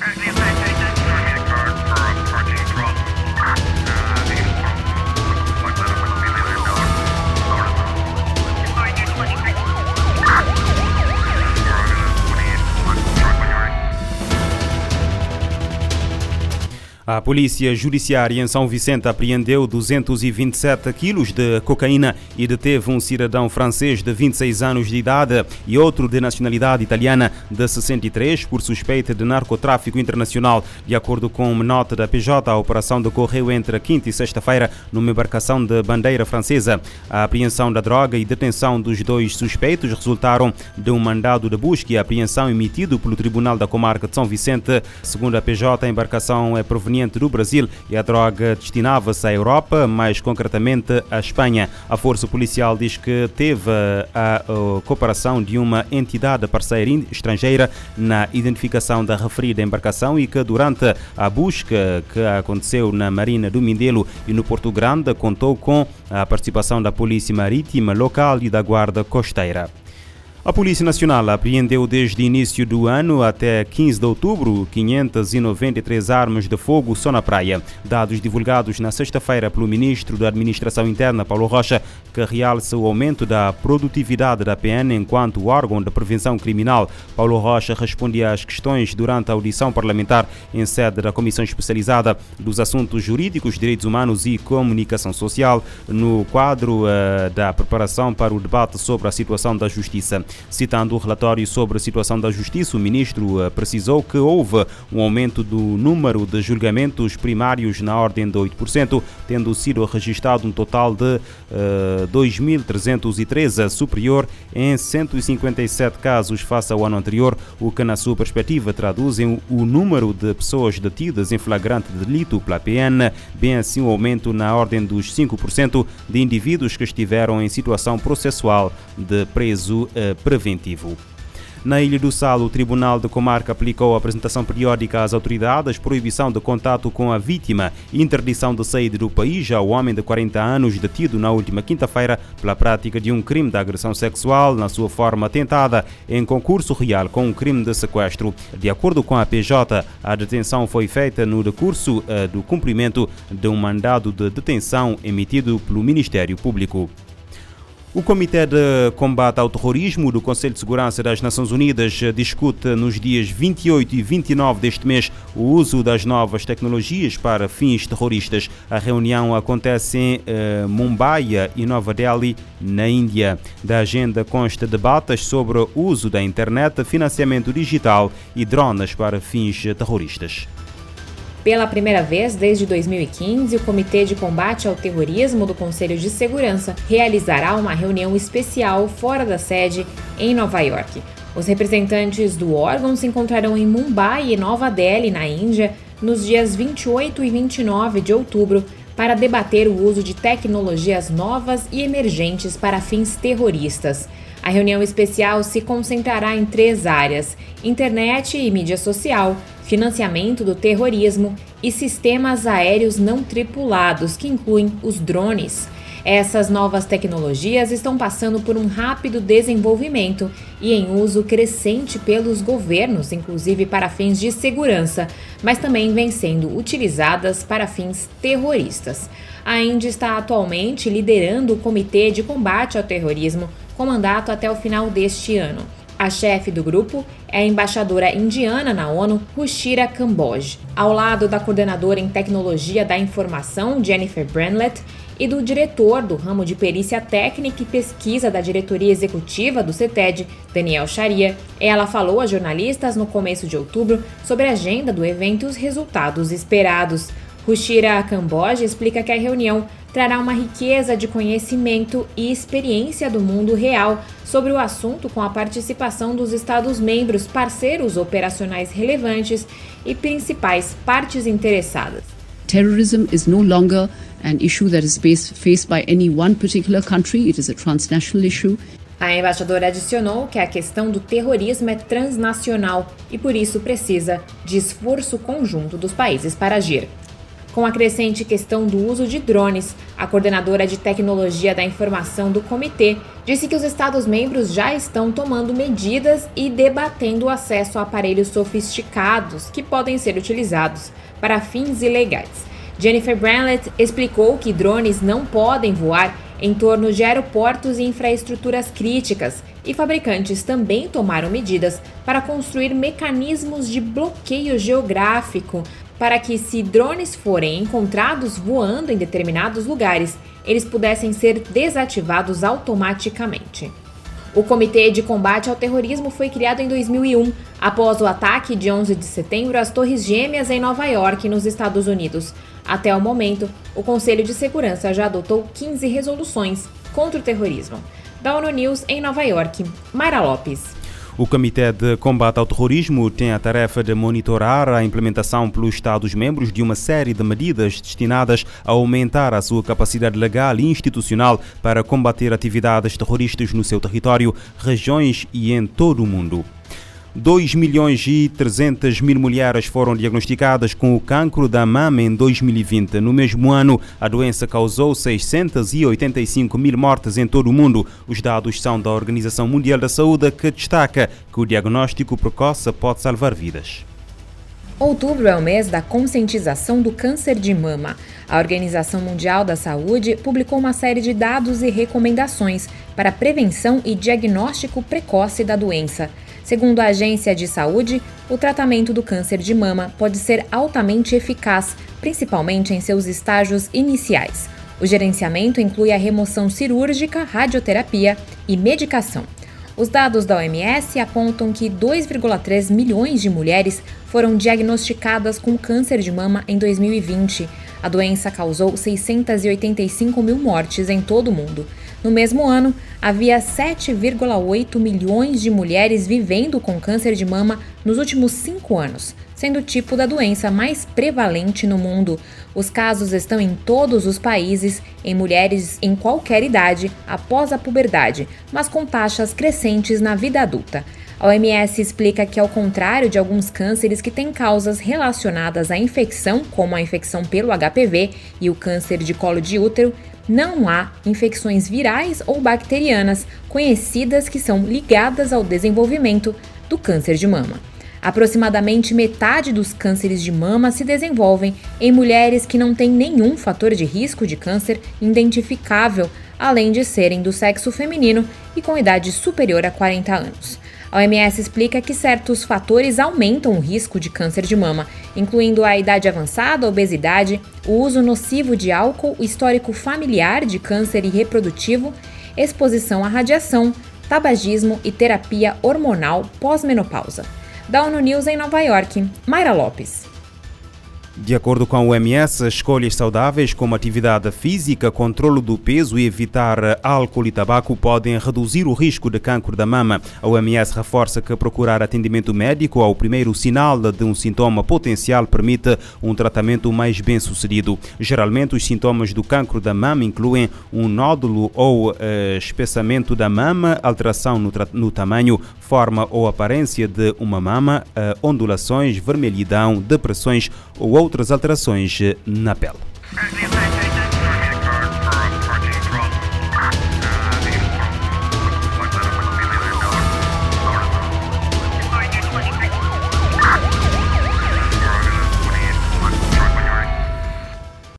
Right A Polícia Judiciária em São Vicente apreendeu 227 quilos de cocaína e deteve um cidadão francês de 26 anos de idade e outro de nacionalidade italiana de 63 por suspeita de narcotráfico internacional. De acordo com uma nota da PJ, a operação decorreu entre quinta e sexta-feira numa embarcação de bandeira francesa. A apreensão da droga e detenção dos dois suspeitos resultaram de um mandado de busca e apreensão emitido pelo Tribunal da Comarca de São Vicente. Segundo a PJ, a embarcação é proveniente proveniente do Brasil e a droga destinava-se à Europa, mais concretamente à Espanha. A força policial diz que teve a, cooperação de uma entidade parceira estrangeira na identificação da referida embarcação e que durante a busca que aconteceu na Marina do Mindelo e no Porto Grande contou com a participação da Polícia Marítima local e da Guarda Costeira. A Polícia Nacional apreendeu desde início do ano até 15 de outubro 593 armas de fogo só na praia. Dados divulgados na sexta-feira pelo Ministro da Administração Interna, Paulo Rocha, que realça o aumento da produtividade da PN enquanto órgão de prevenção criminal. Paulo Rocha respondia às questões durante a audição parlamentar em sede da Comissão Especializada dos Assuntos Jurídicos, Direitos Humanos e Comunicação Social, no quadro uh, da preparação para o debate sobre a situação da justiça. Citando o relatório sobre a situação da justiça, o ministro eh, precisou que houve um aumento do número de julgamentos primários na ordem de 8%, tendo sido registrado um total de uh, eh, 2.313, superior em 157 casos face ao ano anterior, o que, na sua perspectiva, traduzem o número de pessoas detidas em flagrante delito pela PN, bem assim um aumento na ordem dos 5% de indivíduos que estiveram em situação processual de preso uh, preventivo. Na Ilha do Sal, o Tribunal de Comarca aplicou a apresentação periódica às autoridades, proibição de contato com a vítima e interdição de saída do país ao homem de 40 anos detido na última quinta-feira pela prática de um crime de agressão sexual na sua forma tentada em concurso real com um crime de sequestro. De acordo com a PJ, a detenção foi feita no decurso uh, do cumprimento de um mandado de detenção emitido pelo Ministério Público. O Comitê de Combate ao Terrorismo do Conselho de Segurança das Nações Unidas discute nos dias 28 e 29 deste mês o uso das novas tecnologias para fins terroristas. A reunião acontece em eh, Mumbai e Nova Delhi, na Índia. Da agenda consta debates sobre o uso da internet, financiamento digital e drones para fins terroristas. Pela primeira vez desde 2015, o Comitê de Combate ao Terrorismo do Conselho de Segurança realizará uma reunião especial fora da sede em Nova York. Os representantes do órgão se encontrarão em Mumbai e Nova Delhi, na Índia, nos dias 28 e 29 de outubro, para debater o uso de tecnologias novas e emergentes para fins terroristas. A reunião especial se concentrará em três áreas: internet e mídia social, financiamento do terrorismo e sistemas aéreos não tripulados, que incluem os drones. Essas novas tecnologias estão passando por um rápido desenvolvimento e em uso crescente pelos governos, inclusive para fins de segurança, mas também vêm sendo utilizadas para fins terroristas. A Índia está atualmente liderando o Comitê de Combate ao Terrorismo, com mandato até o final deste ano. A chefe do grupo é a embaixadora indiana na ONU, Rushira Kamboj, ao lado da coordenadora em tecnologia da informação, Jennifer Branlett, e do diretor do ramo de perícia técnica e pesquisa da diretoria executiva do CETED, Daniel Sharia. Ela falou a jornalistas no começo de outubro sobre a agenda do evento e os resultados esperados. Rushira Kamboj explica que a reunião trará uma riqueza de conhecimento e experiência do mundo real sobre o assunto com a participação dos Estados-membros, parceiros operacionais relevantes e principais partes interessadas. Terrorism is no longer an issue that is faced by any one particular country, it is a transnational issue. A embaixadora adicionou que a questão do terrorismo é transnacional e por isso precisa de esforço conjunto dos países para agir. Com a crescente questão do uso de drones, a coordenadora de tecnologia da informação do comitê disse que os Estados-membros já estão tomando medidas e debatendo o acesso a aparelhos sofisticados que podem ser utilizados para fins ilegais. Jennifer Branlett explicou que drones não podem voar em torno de aeroportos e infraestruturas críticas, e fabricantes também tomaram medidas para construir mecanismos de bloqueio geográfico para que, se drones forem encontrados voando em determinados lugares, eles pudessem ser desativados automaticamente. O Comitê de Combate ao Terrorismo foi criado em 2001, após o ataque de 11 de setembro às Torres Gêmeas em Nova York, nos Estados Unidos. Até o momento, o Conselho de Segurança já adotou 15 resoluções contra o terrorismo. Da ONU News em Nova York, Mayra Lopes. O Comitê de Combate ao Terrorismo tem a tarefa de monitorar a implementação pelos Estados-membros de uma série de medidas destinadas a aumentar a sua capacidade legal e institucional para combater atividades terroristas no seu território, regiões e em todo o mundo. 2 milhões e 300 mil mulheres foram diagnosticadas com o cancro da mama em 2020. No mesmo ano, a doença causou 685 mil mortes em todo o mundo. Os dados são da Organização Mundial da Saúde, que destaca que o diagnóstico precoce pode salvar vidas. Outubro é o mês da conscientização do câncer de mama. A Organização Mundial da Saúde publicou uma série de dados e recomendações para prevenção e diagnóstico precoce da doença. Segundo a Agência de Saúde, o tratamento do câncer de mama pode ser altamente eficaz, principalmente em seus estágios iniciais. O gerenciamento inclui a remoção cirúrgica, radioterapia e medicação. Os dados da OMS apontam que 2,3 milhões de mulheres foram diagnosticadas com câncer de mama em 2020. A doença causou 685 mil mortes em todo o mundo. No mesmo ano, havia 7,8 milhões de mulheres vivendo com câncer de mama nos últimos cinco anos, sendo o tipo da doença mais prevalente no mundo. Os casos estão em todos os países, em mulheres em qualquer idade, após a puberdade, mas com taxas crescentes na vida adulta. A OMS explica que, ao contrário de alguns cânceres que têm causas relacionadas à infecção, como a infecção pelo HPV e o câncer de colo de útero, não há infecções virais ou bacterianas conhecidas que são ligadas ao desenvolvimento do câncer de mama. Aproximadamente metade dos cânceres de mama se desenvolvem em mulheres que não têm nenhum fator de risco de câncer identificável, além de serem do sexo feminino e com idade superior a 40 anos. A OMS explica que certos fatores aumentam o risco de câncer de mama, incluindo a idade avançada, a obesidade, o uso nocivo de álcool, o histórico familiar de câncer reprodutivo, exposição à radiação, tabagismo e terapia hormonal pós-menopausa. Da ONU News em Nova York, Mayra Lopes. De acordo com a OMS, escolhas saudáveis como atividade física, controle do peso e evitar álcool e tabaco podem reduzir o risco de cancro da mama. A OMS reforça que procurar atendimento médico ao primeiro sinal de um sintoma potencial permite um tratamento mais bem sucedido. Geralmente, os sintomas do cancro da mama incluem um nódulo ou uh, espessamento da mama, alteração no, no, tamanho, forma ou aparência de uma mama, uh, ondulações, vermelhidão, depressões ou outras alterações na pele.